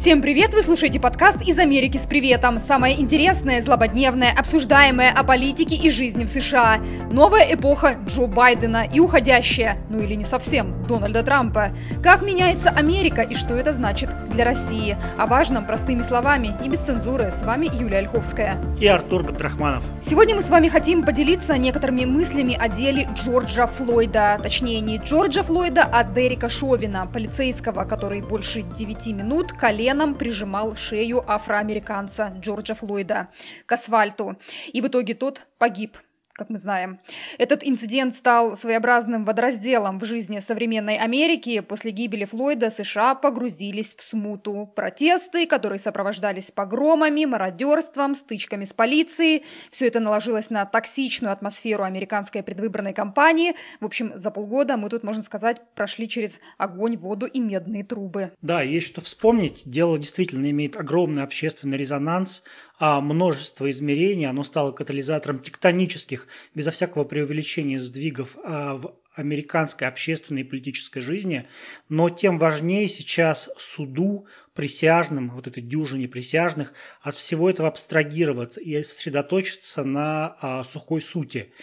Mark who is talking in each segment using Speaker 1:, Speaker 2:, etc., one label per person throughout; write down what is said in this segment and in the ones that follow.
Speaker 1: Всем привет! Вы слушаете подкаст «Из Америки с приветом». Самое интересное, злободневное, обсуждаемое о политике и жизни в США. Новая эпоха Джо Байдена и уходящая, ну или не совсем, Дональда Трампа. Как меняется Америка и что это значит для России. О важном простыми словами и без цензуры. С вами Юлия Ольховская.
Speaker 2: И Артур Габдрахманов.
Speaker 1: Сегодня мы с вами хотим поделиться некоторыми мыслями о деле Джорджа Флойда. Точнее, не Джорджа Флойда, а Дерека Шовина, полицейского, который больше 9 минут колен коленом прижимал шею афроамериканца Джорджа Флойда к асфальту. И в итоге тот погиб как мы знаем. Этот инцидент стал своеобразным водоразделом в жизни современной Америки. После гибели Флойда США погрузились в смуту. Протесты, которые сопровождались погромами, мародерством, стычками с полицией. Все это наложилось на токсичную атмосферу американской предвыборной кампании. В общем, за полгода мы тут, можно сказать, прошли через огонь, воду и медные трубы.
Speaker 2: Да, есть что вспомнить. Дело действительно имеет огромный общественный резонанс а множество измерений, оно стало катализатором тектонических, безо всякого преувеличения сдвигов а, в американской общественной и политической жизни, но тем важнее сейчас суду, присяжным, вот этой дюжине присяжных, от всего этого абстрагироваться и сосредоточиться на а, сухой сути,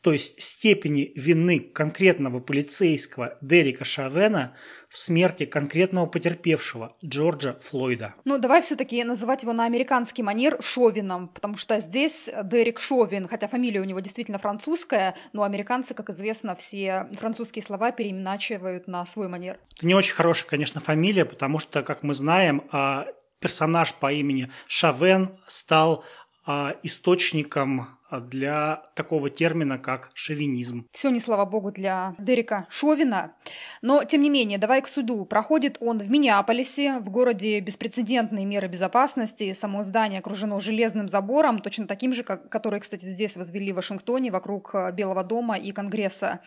Speaker 2: то есть степени вины конкретного полицейского Дерека Шавена в смерти конкретного потерпевшего Джорджа Флойда.
Speaker 1: Ну, давай все-таки называть его на американский манер Шовином, потому что здесь Дерек Шовин, хотя фамилия у него действительно французская, но американцы, как известно, все французские слова переиначивают на свой манер.
Speaker 2: Это не очень хорошая, конечно, фамилия, потому что, как мы знаем, а, персонаж по имени Шавен стал а, источником для такого термина, как шовинизм.
Speaker 1: Все не слава богу для Дерека Шовина. Но, тем не менее, давай к суду. Проходит он в Миннеаполисе, в городе беспрецедентные меры безопасности. Само здание окружено железным забором, точно таким же, как, который, кстати, здесь возвели в Вашингтоне, вокруг э, Белого дома и Конгресса.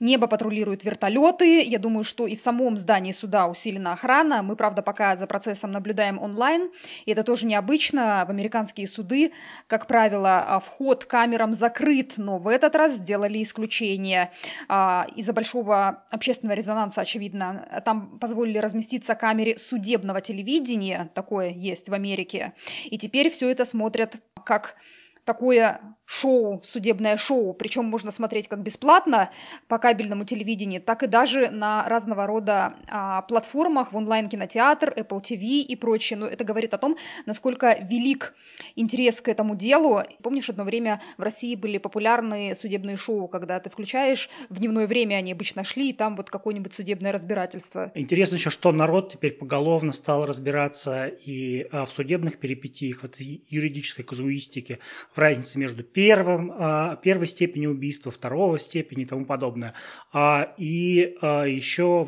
Speaker 1: Небо патрулируют вертолеты. Я думаю, что и в самом здании суда усилена охрана. Мы, правда, пока за процессом наблюдаем онлайн. И это тоже необычно. В американские суды, как правило, вход камерам закрыт, но в этот раз сделали исключение. А, из-за большого общественного резонанса, очевидно, там позволили разместиться камере судебного телевидения, такое есть в Америке. И теперь все это смотрят как такое шоу, судебное шоу, причем можно смотреть как бесплатно по кабельному телевидению, так и даже на разного рода а, платформах, в онлайн-кинотеатр, Apple TV и прочее. Но это говорит о том, насколько велик интерес к этому делу. Помнишь, одно время в России были популярные судебные шоу, когда ты включаешь, в дневное время они обычно шли, и там вот какое-нибудь судебное разбирательство.
Speaker 2: Интересно еще, что народ теперь поголовно стал разбираться и а, в судебных перипетиях, вот в юридической казуистике, в разнице между первым, а, первой степени убийства, второго степени и тому подобное. А, и а, еще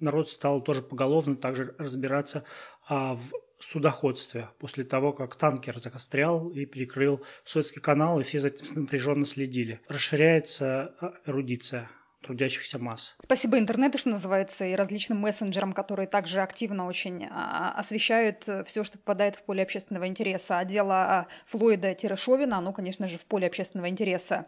Speaker 2: народ стал тоже поголовно также разбираться в судоходстве после того, как танкер застрял и перекрыл Суэцкий канал, и все за этим напряженно следили. Расширяется эрудиция трудящихся масс.
Speaker 1: Спасибо интернету, что называется, и различным мессенджерам, которые также активно очень а, освещают э, все, что попадает в поле общественного интереса. А дело а, Флойда-Шовина, оно, конечно же, в поле общественного интереса.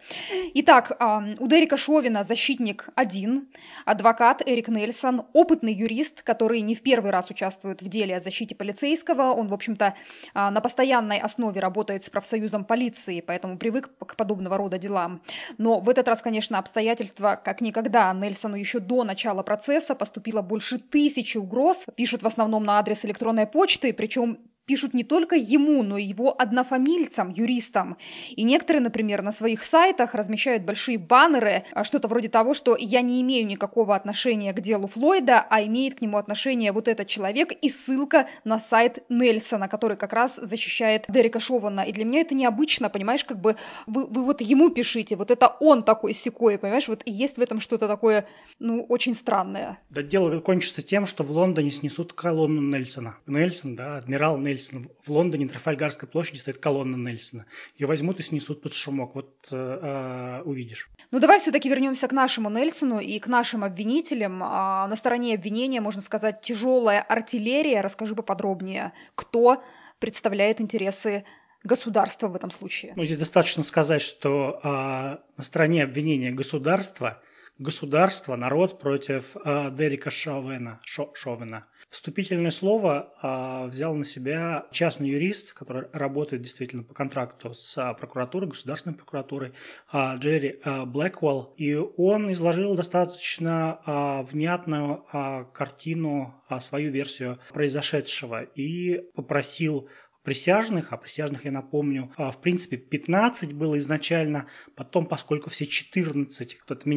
Speaker 1: Итак, а, у Дерека Шовина защитник один, адвокат Эрик Нельсон, опытный юрист, который не в первый раз участвует в деле о защите полицейского. Он, в общем-то, на постоянной основе работает с профсоюзом полиции, поэтому привык к подобного рода делам. Но в этот раз, конечно, обстоятельства как никогда. Нельсону еще до начала процесса поступило больше тысячи угроз, пишут в основном на адрес электронной почты, причем пишут не только ему, но и его однофамильцам, юристам. И некоторые, например, на своих сайтах размещают большие баннеры, а, что-то вроде того, что я не имею никакого отношения к делу Флойда, а имеет к нему отношение вот этот человек, и ссылка на сайт Нельсона, который как раз защищает Дерека Шована. И для меня это необычно, понимаешь, как бы вы, вы вот ему пишите, вот это он такой секой, понимаешь, вот есть в этом что-то такое, ну, очень странное.
Speaker 2: Да дело кончится тем, что в Лондоне снесут колонну Нельсона. Нельсон, да, адмирал Нельсон Нельсона. В Лондоне на Трафальгарской площади стоит колонна Нельсона. Ее возьмут и снесут под шумок. Вот э, э, увидишь.
Speaker 1: Ну давай все-таки вернемся к нашему Нельсону и к нашим обвинителям. А, на стороне обвинения, можно сказать, тяжелая артиллерия. Расскажи поподробнее, кто представляет интересы государства в этом случае.
Speaker 2: Ну, здесь достаточно сказать, что а, на стороне обвинения государства, государство, народ против а, Дерека Шовена, Шо, Шовена Вступительное слово а, взял на себя частный юрист, который работает действительно по контракту с а, прокуратурой, государственной прокуратурой, а, Джерри а, Блэквелл. И он изложил достаточно а, внятную а, картину, а, свою версию произошедшего и попросил присяжных, а присяжных, я напомню, а, в принципе 15 было изначально, потом, поскольку все 14, кто-то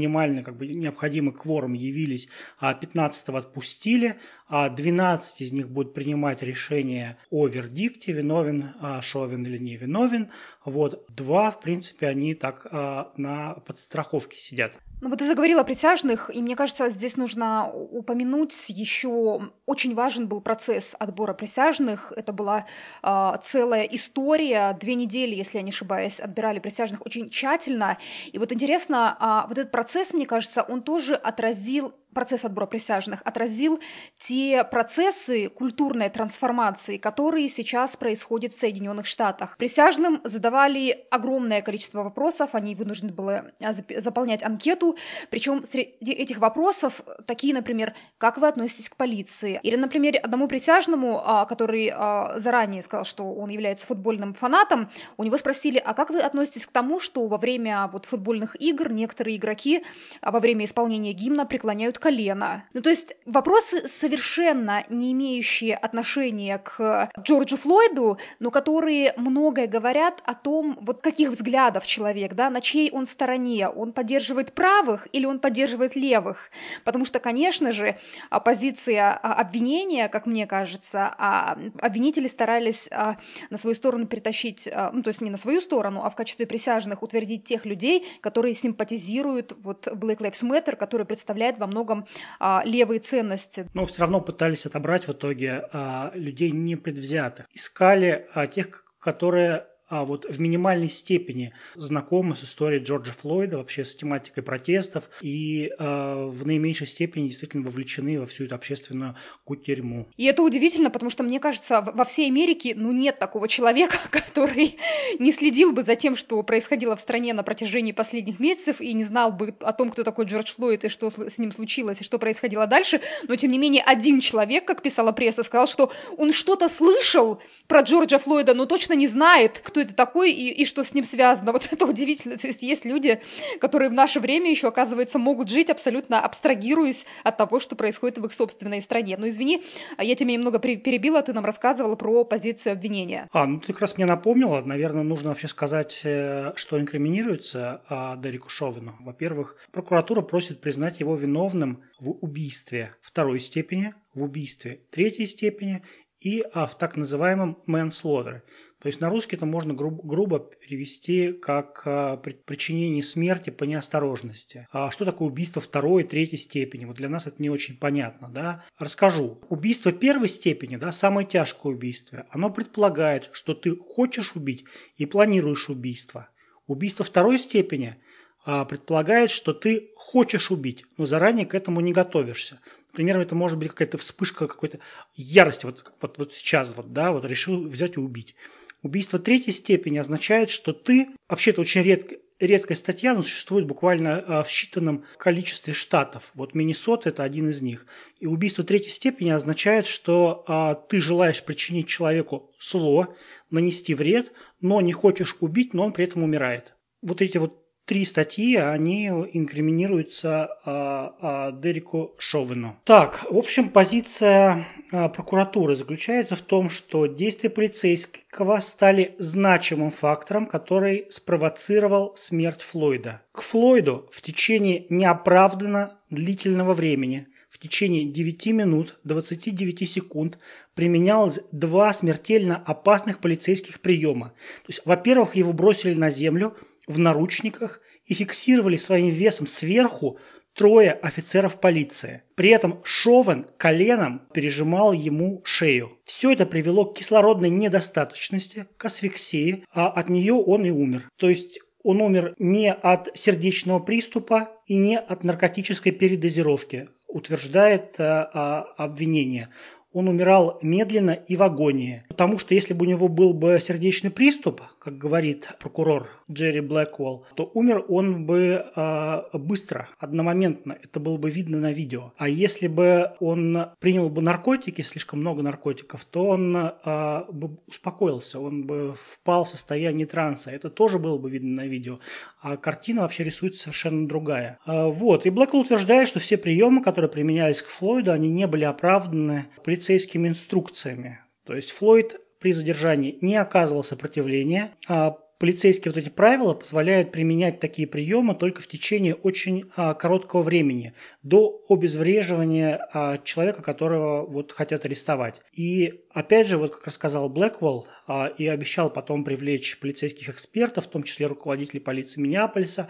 Speaker 2: как бы необходимый кворум явились, а 15 отпустили, а 12 из них будут принимать решение о вердикте, виновен а Шовин или не виновен, вот, два, в принципе, они так а, на подстраховке сидят.
Speaker 1: Ну вот ты заговорила о присяжных, и мне кажется, здесь нужно упомянуть еще очень важен был процесс отбора присяжных. Это была э, целая история, две недели, если я не ошибаюсь, отбирали присяжных очень тщательно. И вот интересно, э, вот этот процесс, мне кажется, он тоже отразил процесс отбора присяжных отразил те процессы культурной трансформации, которые сейчас происходят в Соединенных Штатах. Присяжным задавали огромное количество вопросов, они вынуждены были а, заполнять анкету, причем среди этих вопросов такие, например, как вы относитесь к полиции? Или, например, одному присяжному, а, который а, заранее сказал, что он является футбольным фанатом, у него спросили, а как вы относитесь к тому, что во время вот, футбольных игр некоторые игроки во время исполнения гимна преклоняют колено. Ну, то есть вопросы совершенно не имеющие отношения к Джорджу Флойду, но которые многое говорят о том, вот каких взглядов человек, да, на чьей он стороне, он поддерживает правых или он поддерживает левых. Потому что, конечно же, позиция а, обвинения, как мне кажется, а обвинители старались а, на свою сторону перетащить, ну, то есть не на свою сторону, а в качестве присяжных утвердить тех людей, которые симпатизируют вот Black Lives Matter, который представляет во многом многом а, левые ценности.
Speaker 2: Но все равно пытались отобрать в итоге а, людей непредвзятых. Искали а, тех, которые а вот в минимальной степени знакомы с историей Джорджа Флойда, вообще с тематикой протестов, и э, в наименьшей степени действительно вовлечены во всю эту общественную кутерьму.
Speaker 1: И это удивительно, потому что, мне кажется, во всей Америке ну, нет такого человека, который не следил бы за тем, что происходило в стране на протяжении последних месяцев, и не знал бы о том, кто такой Джордж Флойд, и что с ним случилось, и что происходило дальше. Но, тем не менее, один человек, как писала пресса, сказал, что он что-то слышал про Джорджа Флойда, но точно не знает, кто это такой и, и что с ним связано. Вот это удивительно. То есть есть люди, которые в наше время еще, оказывается, могут жить абсолютно абстрагируясь от того, что происходит в их собственной стране. Но извини, я тебя немного перебила, ты нам рассказывала про позицию обвинения.
Speaker 2: А, ну ты как раз мне напомнила. Наверное, нужно вообще сказать, э, что инкриминируется а, Дереку Шовину. Во-первых, прокуратура просит признать его виновным в убийстве второй степени, в убийстве третьей степени и а, в так называемом manslaughter. То есть на русский это можно грубо, грубо перевести как а, причинение смерти по неосторожности. А что такое убийство второй и третьей степени? Вот для нас это не очень понятно. Да? Расскажу. Убийство первой степени, да, самое тяжкое убийство, оно предполагает, что ты хочешь убить и планируешь убийство. Убийство второй степени а, предполагает, что ты хочешь убить, но заранее к этому не готовишься. Например, это может быть какая-то вспышка какой-то ярости, вот, вот, вот сейчас вот, да, вот решил взять и убить. Убийство третьей степени означает, что ты, вообще это очень редко, редкая статья, но существует буквально а, в считанном количестве штатов. Вот Миннесота – это один из них. И убийство третьей степени означает, что а, ты желаешь причинить человеку зло, нанести вред, но не хочешь убить, но он при этом умирает. Вот эти вот три статьи, они инкриминируются а, а, Дереку Шовину. Так, в общем, позиция а, прокуратуры заключается в том, что действия полицейского стали значимым фактором, который спровоцировал смерть Флойда. К Флойду в течение неоправданно длительного времени в течение 9 минут 29 секунд применялось два смертельно опасных полицейских приема. То есть, во-первых, его бросили на землю – в наручниках и фиксировали своим весом сверху трое офицеров полиции. При этом Шовен коленом пережимал ему шею. Все это привело к кислородной недостаточности, к асфиксии, а от нее он и умер. То есть он умер не от сердечного приступа и не от наркотической передозировки, утверждает а, обвинение он умирал медленно и в агонии. Потому что если бы у него был бы сердечный приступ, как говорит прокурор Джерри Блэквелл, то умер он бы э, быстро, одномоментно. Это было бы видно на видео. А если бы он принял бы наркотики, слишком много наркотиков, то он э, бы успокоился, он бы впал в состояние транса. Это тоже было бы видно на видео. А картина вообще рисуется совершенно другая. Э, вот. И Блэквелл утверждает, что все приемы, которые применялись к Флойду, они не были оправданы полицейскими инструкциями. То есть Флойд при задержании не оказывал сопротивления, а полицейские вот эти правила позволяют применять такие приемы только в течение очень а, короткого времени, до обезвреживания а, человека, которого вот хотят арестовать. И опять же, вот как рассказал Блэквелл, а, и обещал потом привлечь полицейских экспертов, в том числе руководителей полиции Миннеаполиса,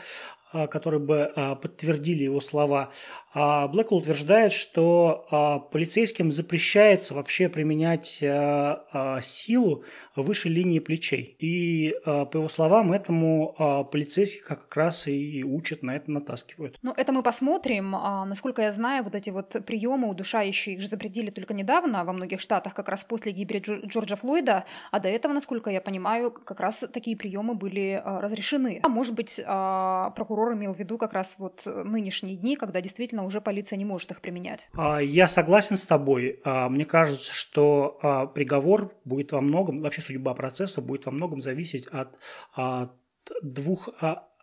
Speaker 2: которые бы а, подтвердили его слова. А Блэквелл утверждает, что полицейским запрещается вообще применять силу выше линии плечей. И, по его словам, этому полицейских как раз и учат, на это натаскивают.
Speaker 1: Ну, это мы посмотрим. Насколько я знаю, вот эти вот приемы удушающие их же запретили только недавно во многих штатах, как раз после гибели Джорджа Флойда, а до этого, насколько я понимаю, как раз такие приемы были разрешены. А может быть, прокурор прокурор имел в виду как раз вот э, нынешние дни, когда действительно уже полиция не может их применять.
Speaker 2: А, я согласен с тобой. А, мне кажется, что а, приговор будет во многом, вообще судьба процесса будет во многом зависеть от двух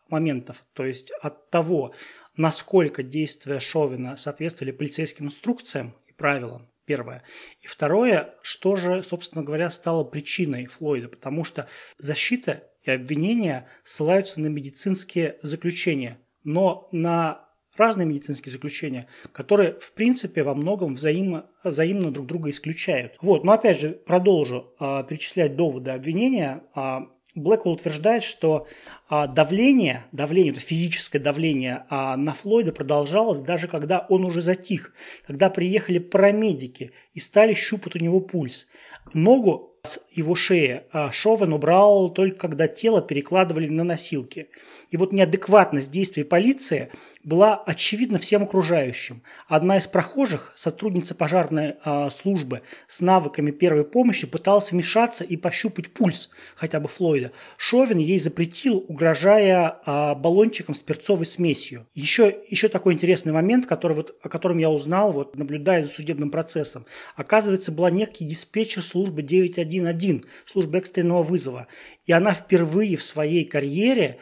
Speaker 2: моментов. То есть от того, насколько действия Шовина соответствовали полицейским инструкциям и правилам, первое. И второе, что же, собственно говоря, стало причиной Флойда, потому что защита и обвинения ссылаются на медицинские заключения, но на разные медицинские заключения, которые, в принципе, во многом взаимно, взаимно друг друга исключают. Вот, но опять же, продолжу э, перечислять доводы обвинения. Э, Блэквелл утверждает, что а, давление, давление, то есть физическое давление а, на Флойда продолжалось даже когда он уже затих, когда приехали парамедики и стали щупать у него пульс. Ногу с его шеи а Шовен убрал только когда тело перекладывали на носилки. И вот неадекватность действий полиции была очевидна всем окружающим. Одна из прохожих, сотрудница пожарной э, службы с навыками первой помощи, пыталась вмешаться и пощупать пульс хотя бы Флойда. Шовин ей запретил, угрожая э, баллончиком с перцовой смесью. Еще, еще такой интересный момент, который вот, о котором я узнал, вот, наблюдая за судебным процессом. Оказывается, была некий диспетчер службы 911, службы экстренного вызова. И она впервые в своей карьере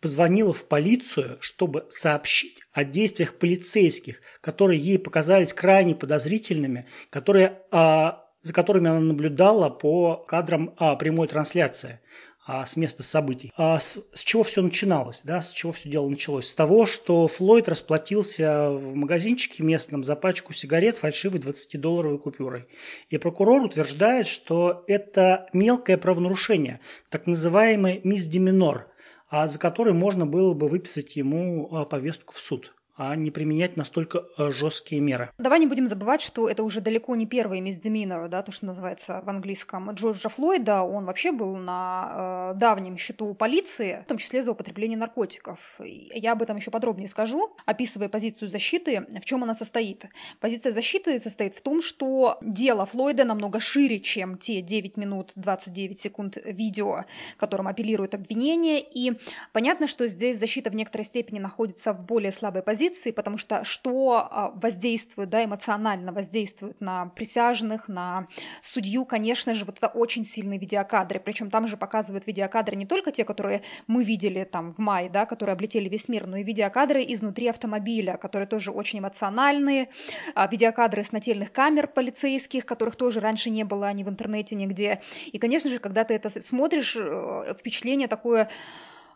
Speaker 2: позвонила в полицию, чтобы сообщить о действиях полицейских, которые ей показались крайне подозрительными, которые, а, за которыми она наблюдала по кадрам а, прямой трансляции а, с места событий. А с, с чего все начиналось, да, с чего все дело началось? С того, что Флойд расплатился в магазинчике местном за пачку сигарет фальшивой 20-долларовой купюрой. И прокурор утверждает, что это мелкое правонарушение, так называемый мисдеминор – а за который можно было бы выписать ему а, повестку в суд а не применять настолько э, жесткие меры.
Speaker 1: Давай не будем забывать, что это уже далеко не первый мисдеминер, да, то, что называется в английском. Джорджа Флойда, он вообще был на э, давнем счету полиции, в том числе за употребление наркотиков. Я об этом еще подробнее скажу, описывая позицию защиты, в чем она состоит. Позиция защиты состоит в том, что дело Флойда намного шире, чем те 9 минут 29 секунд видео, которым апеллирует обвинение, и понятно, что здесь защита в некоторой степени находится в более слабой позиции, позиции, потому что что а, воздействует, да, эмоционально воздействует на присяжных, на судью, конечно же, вот это очень сильные видеокадры, причем там же показывают видеокадры не только те, которые мы видели там в мае, да, которые облетели весь мир, но и видеокадры изнутри автомобиля, которые тоже очень эмоциональные, а, видеокадры с нательных камер полицейских, которых тоже раньше не было ни в интернете нигде. И, конечно же, когда ты это смотришь, э, впечатление такое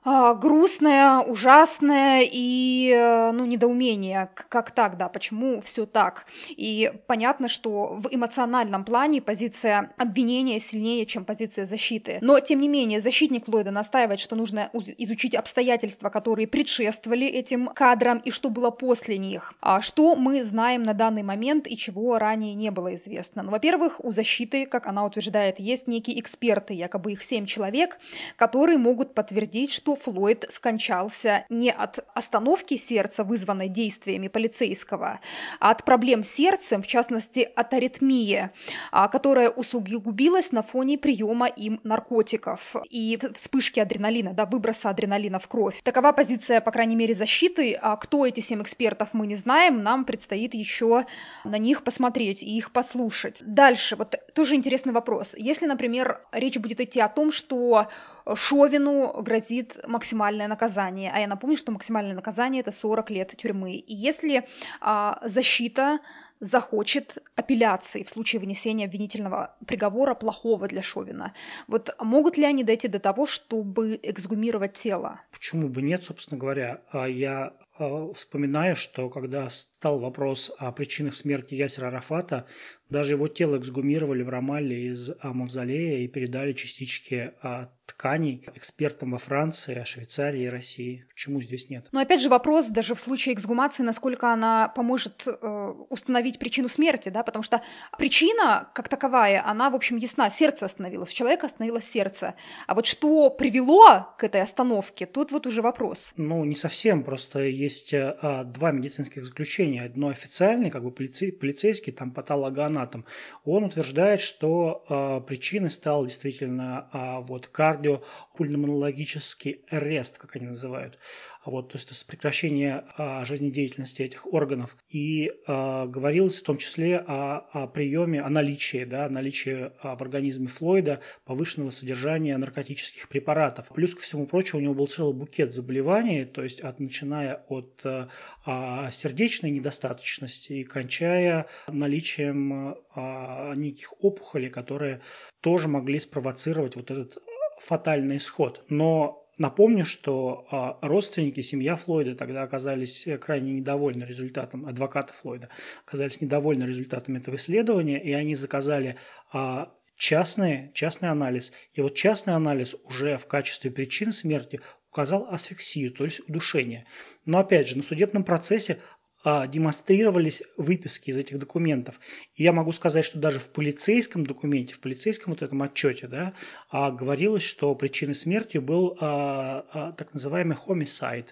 Speaker 1: грустное, ужасное и, э, ну, недоумение, как так, да, почему все так. И понятно, что в эмоциональном плане позиция обвинения сильнее, чем позиция защиты. Но, тем не менее, защитник Ллойда настаивает, что нужно изучить обстоятельства, которые предшествовали этим кадрам и что было после них. А что мы знаем на данный момент и чего ранее не было известно? Ну, во-первых, у защиты, как она утверждает, есть некие эксперты, якобы их семь человек, которые могут подтвердить, что Флойд скончался не от остановки сердца, вызванной действиями полицейского, а от проблем с сердцем, в частности, от аритмии, а, которая усугубилась на фоне приема им наркотиков и вспышки адреналина, да, выброса адреналина в кровь. Такова позиция, по крайней мере, защиты. А кто эти семь экспертов, мы не знаем. Нам предстоит еще на них посмотреть и их послушать. Дальше, вот тоже интересный вопрос. Если, например, речь будет идти о том, что Шовину грозит максимальное наказание. А я напомню, что максимальное наказание это 40 лет тюрьмы. И если а, защита захочет апелляции в случае вынесения обвинительного приговора плохого для Шовина. Вот могут ли они дойти до того, чтобы эксгумировать тело?
Speaker 2: Почему бы нет, собственно говоря? А я а, вспоминаю, что когда стал вопрос о причинах смерти Ясера Арафата, даже его тело эксгумировали в Рамалле из мавзолея и передали частички тканей экспертам во Франции, Швейцарии и России. Почему здесь нет?
Speaker 1: Но опять же вопрос даже в случае эксгумации, насколько она поможет э, установить причину смерти, да, потому что причина как таковая, она, в общем, ясна. Сердце остановилось, у человека остановилось сердце. А вот что привело к этой остановке, тут вот уже вопрос.
Speaker 2: Ну, не совсем, просто есть а, два медицинских заключения. Одно официальное, как бы полицей, полицейский, там патологоанатом. Он утверждает, что а, причиной стал действительно а, вот кар кардиопульмонологический арест, как они называют. Вот, то есть это прекращение а, жизнедеятельности этих органов. И а, говорилось в том числе о, о приеме, о наличии, да, наличии а, в организме Флойда повышенного содержания наркотических препаратов. Плюс ко всему прочему у него был целый букет заболеваний, то есть от, начиная от а, а сердечной недостаточности и кончая наличием а, неких опухолей, которые тоже могли спровоцировать вот этот фатальный исход. Но Напомню, что а, родственники, семья Флойда тогда оказались э, крайне недовольны результатом, адвокаты Флойда оказались недовольны результатом этого исследования, и они заказали а, частный, частный анализ. И вот частный анализ уже в качестве причин смерти указал асфиксию, то есть удушение. Но опять же, на судебном процессе демонстрировались выписки из этих документов. И я могу сказать, что даже в полицейском документе, в полицейском вот этом отчете, да, а, говорилось, что причиной смерти был а, так называемый homicide,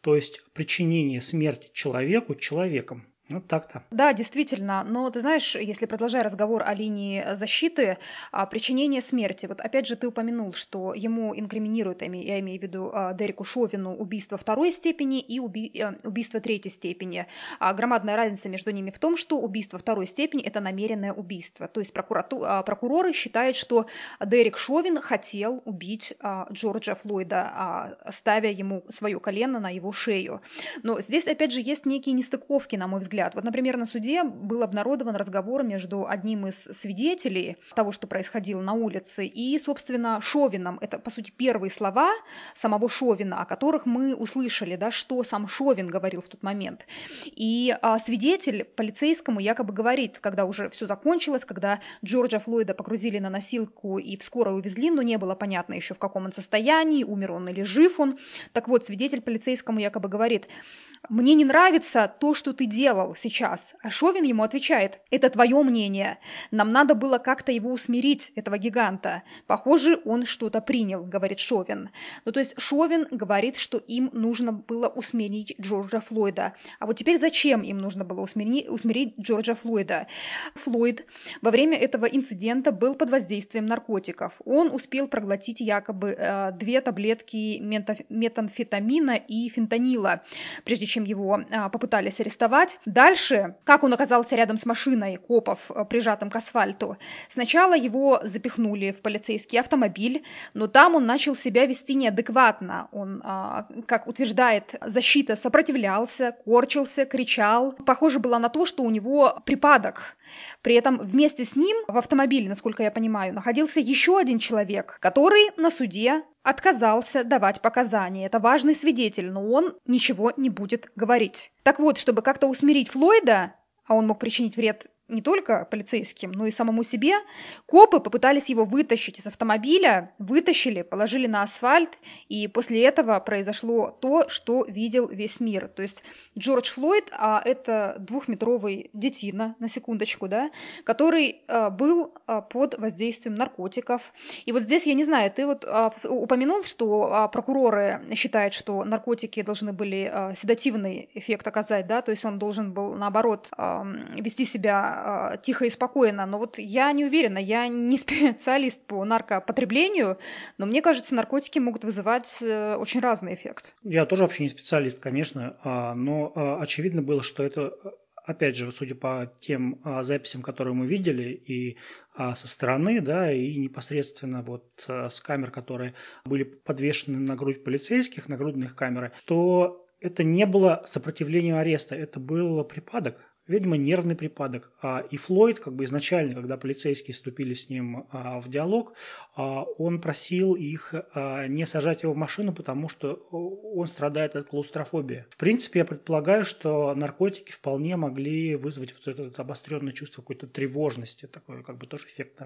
Speaker 2: то есть причинение смерти человеку человеком. Вот так-то.
Speaker 1: Да, действительно. Но ты знаешь, если продолжая разговор о линии защиты, о причинении смерти, вот опять же ты упомянул, что ему инкриминируют, я имею в виду а, Дереку Шовину, убийство второй степени и уби... Э, убийство третьей степени. А громадная разница между ними в том, что убийство второй степени – это намеренное убийство. То есть прокурату... А, прокуроры считают, что Дерек Шовин хотел убить Джорджа Флойда, ставя ему свое колено на его шею. Но здесь, опять же, есть некие нестыковки, на мой взгляд, взгляд. Вот, например, на суде был обнародован разговор между одним из свидетелей того, что происходило на улице, и, собственно, Шовином. Это, по сути, первые слова самого Шовина, о которых мы услышали, да, что сам Шовин говорил в тот момент. И а, свидетель полицейскому якобы говорит, когда уже все закончилось, когда Джорджа Флойда погрузили на носилку и в скорую увезли, но не было понятно еще в каком он состоянии, умер он или жив он. Так вот, свидетель полицейскому якобы говорит, мне не нравится то, что ты делал сейчас. А Шовин ему отвечает, это твое мнение. Нам надо было как-то его усмирить, этого гиганта. Похоже, он что-то принял, говорит Шовин. Ну, то есть Шовин говорит, что им нужно было усмирить Джорджа Флойда. А вот теперь зачем им нужно было усмирить, усмирить Джорджа Флойда? Флойд во время этого инцидента был под воздействием наркотиков. Он успел проглотить якобы э, две таблетки метамфетамина и фентанила, прежде чем его а, попытались арестовать. Дальше, как он оказался рядом с машиной копов, а, прижатым к асфальту. Сначала его запихнули в полицейский автомобиль, но там он начал себя вести неадекватно. Он, а, как утверждает защита, сопротивлялся, корчился, кричал. Похоже было на то, что у него припадок. При этом вместе с ним в автомобиле, насколько я понимаю, находился еще один человек, который на суде отказался давать показания. Это важный свидетель, но он ничего не будет говорить. Так вот, чтобы как-то усмирить Флойда, а он мог причинить вред не только полицейским, но и самому себе, копы попытались его вытащить из автомобиля, вытащили, положили на асфальт, и после этого произошло то, что видел весь мир. То есть Джордж Флойд а, – это двухметровый детина, на секундочку, да, который а, был а, под воздействием наркотиков. И вот здесь, я не знаю, ты вот а, упомянул, что а, прокуроры считают, что наркотики должны были а, седативный эффект оказать, да, то есть он должен был, наоборот, вести себя э, тихо и спокойно. Но вот я не уверена, я не специалист по наркопотреблению, но мне кажется, наркотики могут вызывать э, очень разный эффект.
Speaker 2: Я тоже вообще не специалист, конечно, а, но а, очевидно было, что это опять же, судя по тем а, записям, которые мы видели, и а, со стороны, да, и непосредственно вот а, с камер, которые были подвешены на грудь полицейских, на грудных камеры, то это не было сопротивлением ареста, это был припадок. Видимо, нервный припадок. А, и Флойд, как бы изначально, когда полицейские вступили с ним а, в диалог, а, он просил их не сажать его в машину, потому что он страдает от клаустрофобии. В принципе, я предполагаю, что наркотики вполне могли вызвать вот это, обостренное чувство какой-то тревожности. Такой как бы тоже эффект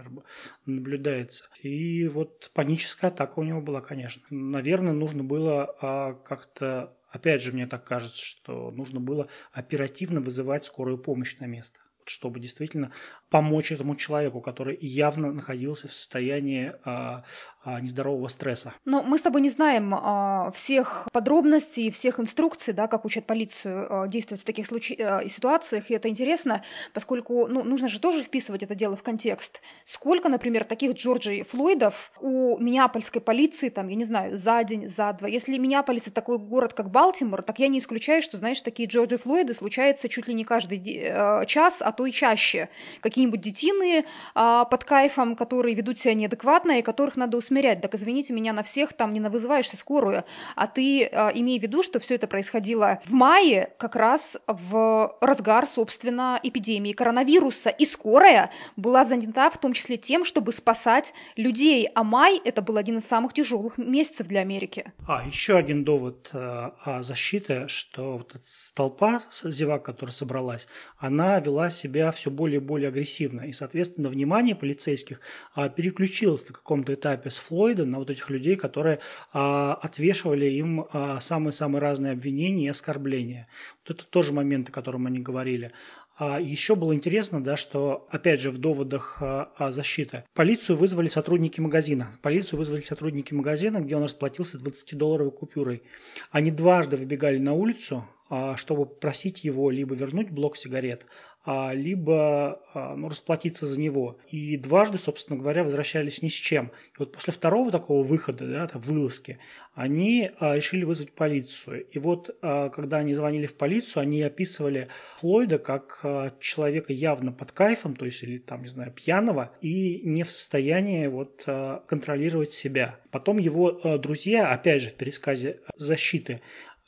Speaker 2: наблюдается. И вот паническая атака у него была, конечно. Наверное, нужно было как-то Опять же, мне так кажется, что нужно было оперативно вызывать скорую помощь на место чтобы действительно помочь этому человеку, который явно находился в состоянии а, нездорового стресса.
Speaker 1: Но мы с тобой не знаем а, всех подробностей, всех инструкций, да, как учат полицию а, действовать в таких случаях, а, ситуациях, и это интересно, поскольку ну, нужно же тоже вписывать это дело в контекст. Сколько, например, таких Джорджи Флойдов у Миннеапольской полиции, там, я не знаю, за день, за два. Если Миннеаполис это такой город, как Балтимор, так я не исключаю, что, знаешь, такие Джорджи Флойды случаются чуть ли не каждый э, час, а то и чаще. Какие-нибудь детины а, под кайфом, которые ведут себя неадекватно и которых надо усмирять. Так извините меня, на всех там не навызываешься скорую. А ты а, имей в виду, что все это происходило в мае, как раз в разгар, собственно, эпидемии коронавируса. И скорая была занята в том числе тем, чтобы спасать людей. А май это был один из самых тяжелых месяцев для Америки.
Speaker 2: А, еще один довод э, о что вот эта толпа зевак, которая собралась, она вела себя все более и более агрессивно. И, соответственно, внимание полицейских а, переключилось на каком-то этапе с Флойда на вот этих людей, которые а, отвешивали им а, самые-самые разные обвинения и оскорбления. Вот это тоже моменты, о котором они говорили. А еще было интересно, да, что, опять же, в доводах а, защиты полицию вызвали сотрудники магазина. Полицию вызвали сотрудники магазина, где он расплатился 20-долларовой купюрой. Они дважды выбегали на улицу, а, чтобы просить его либо вернуть блок сигарет, а, либо а, ну, расплатиться за него. И дважды, собственно говоря, возвращались ни с чем. И вот после второго такого выхода, да, вылазки, они а, решили вызвать полицию. И вот когда они звонили в полицию, они описывали Флойда как человека явно под кайфом, то есть или там, не знаю, пьяного, и не в состоянии вот контролировать себя. Потом его друзья, опять же, в пересказе защиты,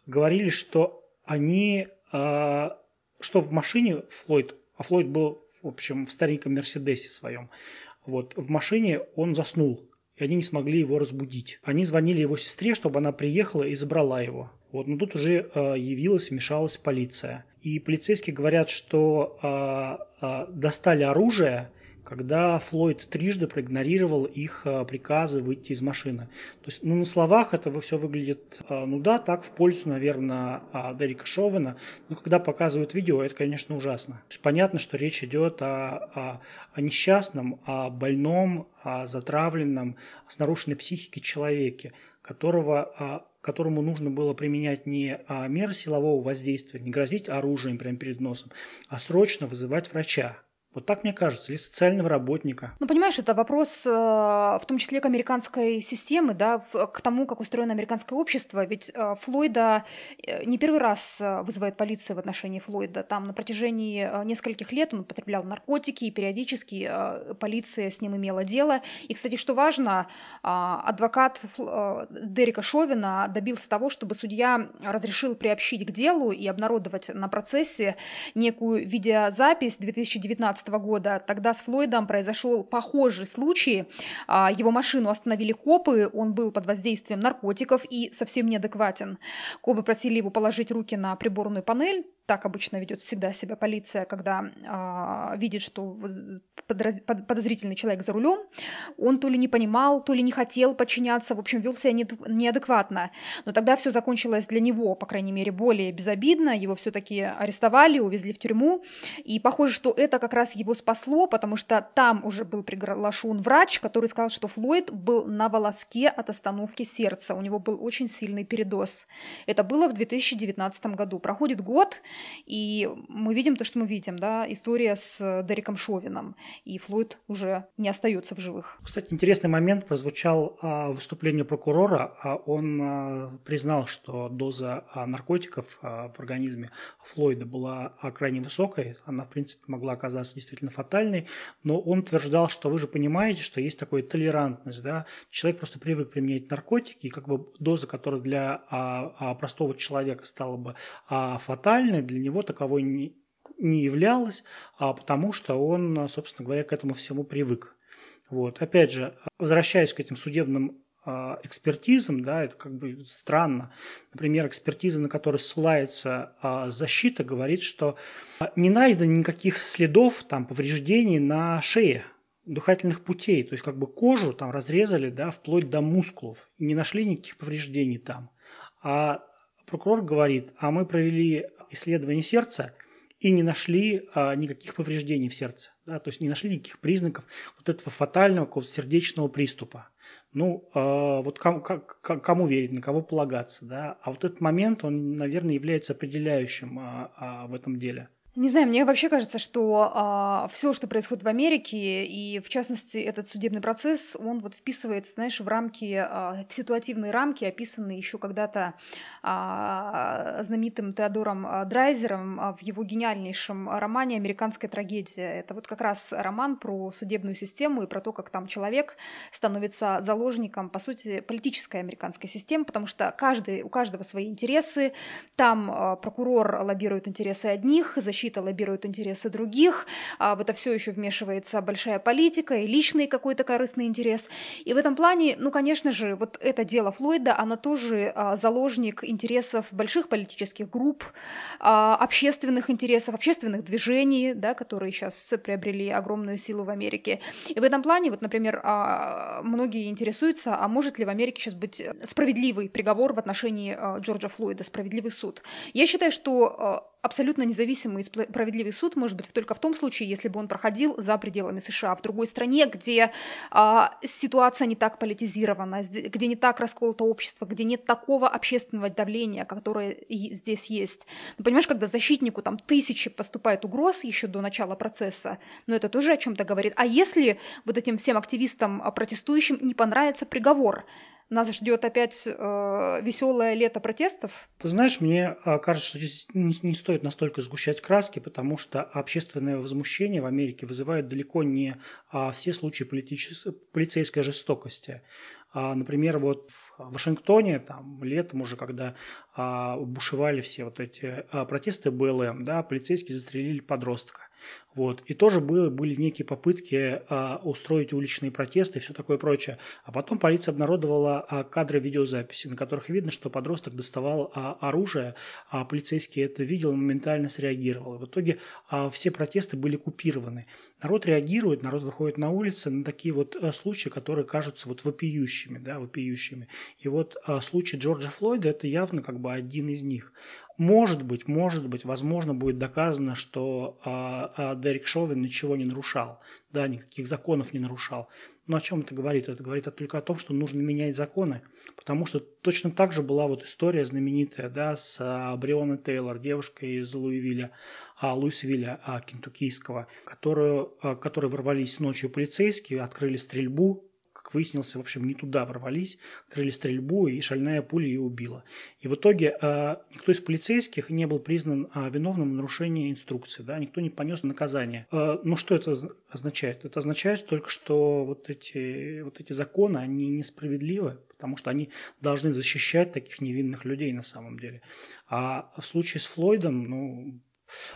Speaker 2: говорили, что они что в машине Флойд, а Флойд был, в общем, в стареньком Мерседесе своем, вот, в машине он заснул, и они не смогли его разбудить. Они звонили его сестре, чтобы она приехала и забрала его. Вот, но тут уже э, явилась, вмешалась полиция. И полицейские говорят, что э, э, достали оружие, когда Флойд трижды проигнорировал их э, приказы выйти из машины. То есть, ну, на словах это все выглядит, э, ну да, так, в пользу, наверное, Дерека Шовена, но когда показывают видео, это, конечно, ужасно. То есть, понятно, что речь идет о, о, о несчастном, о больном, о затравленном, с нарушенной психикой человеке, которого которому нужно было применять не меры силового воздействия, не грозить оружием прямо перед носом, а срочно вызывать врача. Вот так мне кажется, или социального работника.
Speaker 1: Ну, понимаешь, это вопрос э, в том числе к американской системе, да, к тому, как устроено американское общество. Ведь э, Флойда э, не первый раз вызывает полицию в отношении Флойда. Там на протяжении нескольких лет он употреблял наркотики, и периодически полиция с ним имела дело. И, кстати, что важно, адвокат Дерека Шовина добился того, чтобы судья разрешил приобщить к делу и обнародовать на процессе некую видеозапись 2019 2017 года. Тогда с Флойдом произошел похожий случай. А, его машину остановили копы, он был под воздействием наркотиков и совсем неадекватен. Копы просили его положить руки на приборную панель, так обычно ведет всегда себя полиция, когда э, видит, что подраз... подозрительный человек за рулем, он то ли не понимал, то ли не хотел подчиняться, в общем, вел себя не... неадекватно. Но тогда все закончилось для него, по крайней мере, более безобидно. Его все-таки арестовали, увезли в тюрьму. И похоже, что это как раз его спасло, потому что там уже был приглашен врач, который сказал, что Флойд был на волоске от остановки сердца. У него был очень сильный передоз. Это было в 2019 году. Проходит год, и мы видим то, что мы видим, да, история с Дереком Шовином, и Флойд уже не остается в живых.
Speaker 2: Кстати, интересный момент прозвучал а, в выступлении прокурора. А, он а, признал, что доза наркотиков в организме Флойда была крайне высокой, она, в принципе, могла оказаться действительно фатальной, но он утверждал, что вы же понимаете, что есть такая толерантность, да, человек просто привык применять наркотики, и как бы доза, которая для простого человека стала бы фатальной, для него таковой не, не являлась, а потому что он, собственно говоря, к этому всему привык. Вот. Опять же, возвращаясь к этим судебным а, экспертизам, да, это как бы странно. Например, экспертиза, на которой ссылается а, защита, говорит, что не найдено никаких следов там, повреждений на шее дыхательных путей, то есть как бы кожу там разрезали, да, вплоть до мускулов, и не нашли никаких повреждений там. А прокурор говорит, а мы провели исследование сердца и не нашли а, никаких повреждений в сердце, да, то есть не нашли никаких признаков вот этого фатального какого сердечного приступа. Ну, э, вот кому, как, кому верить, на кого полагаться, да? А вот этот момент, он, наверное, является определяющим э, в этом деле.
Speaker 1: Не знаю, мне вообще кажется, что а, все, что происходит в Америке, и в частности этот судебный процесс, он вот вписывается, знаешь, в рамки, а, в ситуативные рамки, описанные еще когда-то а, знаменитым Теодором а, Драйзером а, в его гениальнейшем романе «Американская трагедия». Это вот как раз роман про судебную систему и про то, как там человек становится заложником, по сути, политической американской системы, потому что каждый, у каждого свои интересы. Там а, прокурор лоббирует интересы одних, защищает защита лоббирует интересы других, а в это все еще вмешивается большая политика и личный какой-то корыстный интерес. И в этом плане, ну, конечно же, вот это дело Флойда, оно тоже а, заложник интересов больших политических групп, а, общественных интересов, общественных движений, да, которые сейчас приобрели огромную силу в Америке. И в этом плане, вот, например, а, многие интересуются, а может ли в Америке сейчас быть справедливый приговор в отношении Джорджа Флойда, справедливый суд. Я считаю, что абсолютно независимый и справедливый суд может быть только в том случае, если бы он проходил за пределами США, в другой стране, где а, ситуация не так политизирована, где не так расколото общество, где нет такого общественного давления, которое и здесь есть. Ну, понимаешь, когда защитнику там тысячи поступает угроз еще до начала процесса, ну это тоже о чем-то говорит. А если вот этим всем активистам а, протестующим не понравится приговор, нас ждет опять э, веселое лето протестов?
Speaker 2: Ты знаешь, мне э, кажется, что здесь не, стоит настолько сгущать краски, потому что общественное возмущение в Америке вызывает далеко не а, все случаи политичес... полицейской жестокости. А, например, вот в Вашингтоне, там, летом уже, когда а, бушевали все вот эти а, протесты БЛМ, да, полицейские застрелили подростка. Вот. И тоже были, были некие попытки а, устроить уличные протесты и все такое прочее. А потом полиция обнародовала а, кадры видеозаписи, на которых видно, что подросток доставал а, оружие, а полицейский это видел и моментально среагировал. в итоге а, все протесты были купированы. Народ реагирует, народ выходит на улицы на такие вот а, случаи, которые кажутся вот вопиющими, да, вопиющими. И вот а, случай Джорджа Флойда это явно как бы один из них. Может быть, может быть, возможно, будет доказано, что а, а, Дерек Шовин ничего не нарушал, да, никаких законов не нарушал. Но о чем это говорит? Это говорит только о том, что нужно менять законы, потому что точно так же была вот история знаменитая, да, с а, Брионой Тейлор, девушкой из Луивилля, а, Луисвилля а, кентуккийского, которую, а, которые ворвались ночью полицейские, открыли стрельбу, как выяснилось, в общем, не туда ворвались, открыли стрельбу, и шальная пуля ее убила. И в итоге э, никто из полицейских не был признан э, виновным в нарушении инструкции, да, никто не понес наказание. Э, ну, что это означает? Это означает только, что вот эти, вот эти законы, они несправедливы, потому что они должны защищать таких невинных людей на самом деле. А в случае с Флойдом, ну,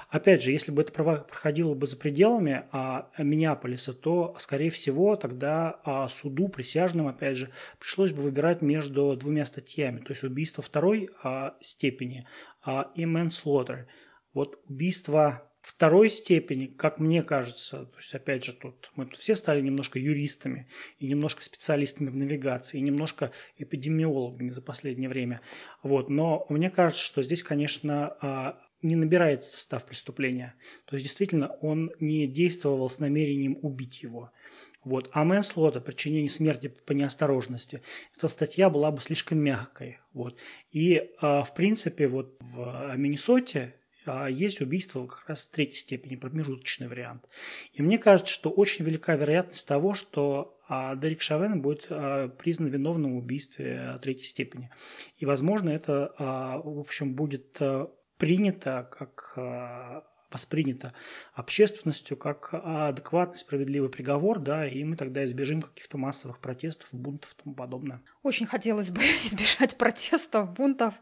Speaker 2: Опять же, если бы это проходило бы за пределами а, Миннеаполиса, то, скорее всего, тогда а, суду, присяжным, опять же, пришлось бы выбирать между двумя статьями, то есть убийство второй а, степени а, и manslaughter. Вот убийство второй степени, как мне кажется, то есть опять же тут мы тут все стали немножко юристами и немножко специалистами в навигации, и немножко эпидемиологами за последнее время. Вот. Но мне кажется, что здесь, конечно, а, не набирается состав преступления. То есть действительно он не действовал с намерением убить его. Вот. А manslaughter, причинение смерти по неосторожности, эта статья была бы слишком мягкой. Вот. И, э, в принципе, вот в Миннесоте а есть убийство как раз третьей степени, промежуточный вариант. И мне кажется, что очень велика вероятность того, что а, Дерек Шавен будет а, признан виновным в убийстве третьей степени. И, возможно, это, в общем, будет принято как воспринято общественностью как адекватный, справедливый приговор, да, и мы тогда избежим каких-то массовых протестов, бунтов и тому подобное.
Speaker 1: Очень хотелось бы избежать протестов, бунтов.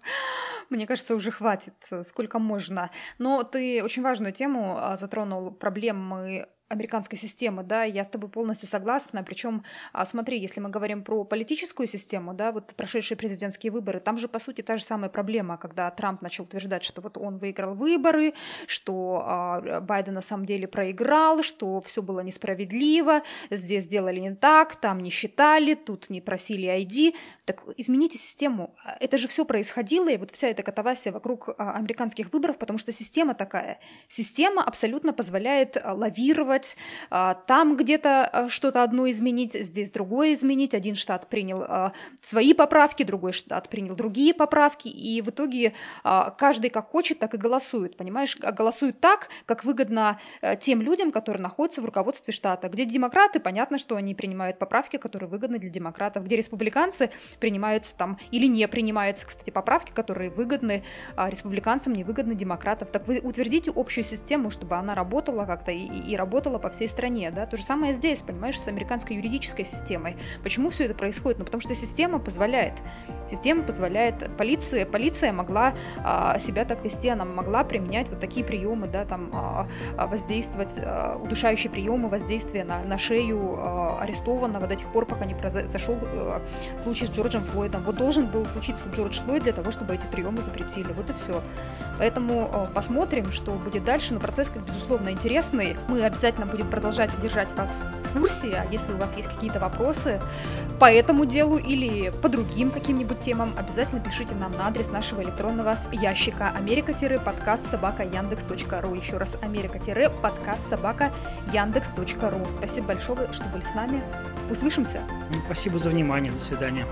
Speaker 1: Мне кажется, уже хватит, сколько можно. Но ты очень важную тему а, затронул, проблемы американской системы, да, я с тобой полностью согласна. Причем, а, смотри, если мы говорим про политическую систему, да, вот прошедшие президентские выборы, там же, по сути, та же самая проблема, когда Трамп начал утверждать, что вот он выиграл выборы, что а, Байден на самом деле проиграл, что все было несправедливо, здесь сделали не так, там не считали, тут не просили ID. Так измените систему. Это же все происходило, и вот вся эта катавасия вокруг а, американских выборов, потому что система такая. Система абсолютно позволяет лавировать, а, там где-то что-то одно изменить, здесь другое изменить. Один штат принял свои поправки, другой штат принял другие поправки, и в итоге каждый как хочет, так и голосует, понимаешь? Голосует так, как выгодно тем людям, которые находятся в руководстве штата. Где демократы, понятно, что они принимают поправки, которые выгодны для демократов. Где республиканцы, принимаются там или не принимаются, кстати, поправки, которые выгодны а, республиканцам, невыгодны демократам. Так вы утвердите общую систему, чтобы она работала как-то и, и работала по всей стране, да. То же самое здесь, понимаешь, с американской юридической системой. Почему все это происходит? Ну, потому что система позволяет. Система позволяет. Полиция, полиция могла а, себя так вести, она могла применять вот такие приемы, да, там а, а воздействовать, а, удушающие приемы воздействия на, на шею а, арестованного до тех пор, пока не произошел а, случай с Джорджем Флойдом. Вот должен был случиться Джордж Флойд для того, чтобы эти приемы запретили. Вот и все. Поэтому э, посмотрим, что будет дальше. Но процесс, как безусловно, интересный. Мы обязательно будем продолжать держать вас в курсе. А если у вас есть какие-то вопросы по этому делу или по другим каким-нибудь темам, обязательно пишите нам на адрес нашего электронного ящика америка-подкаст собака яндекс.ру. Еще раз америка-подкаст собака яндекс.ру. Спасибо большое, что были с нами. Услышимся.
Speaker 2: Спасибо за внимание. До свидания.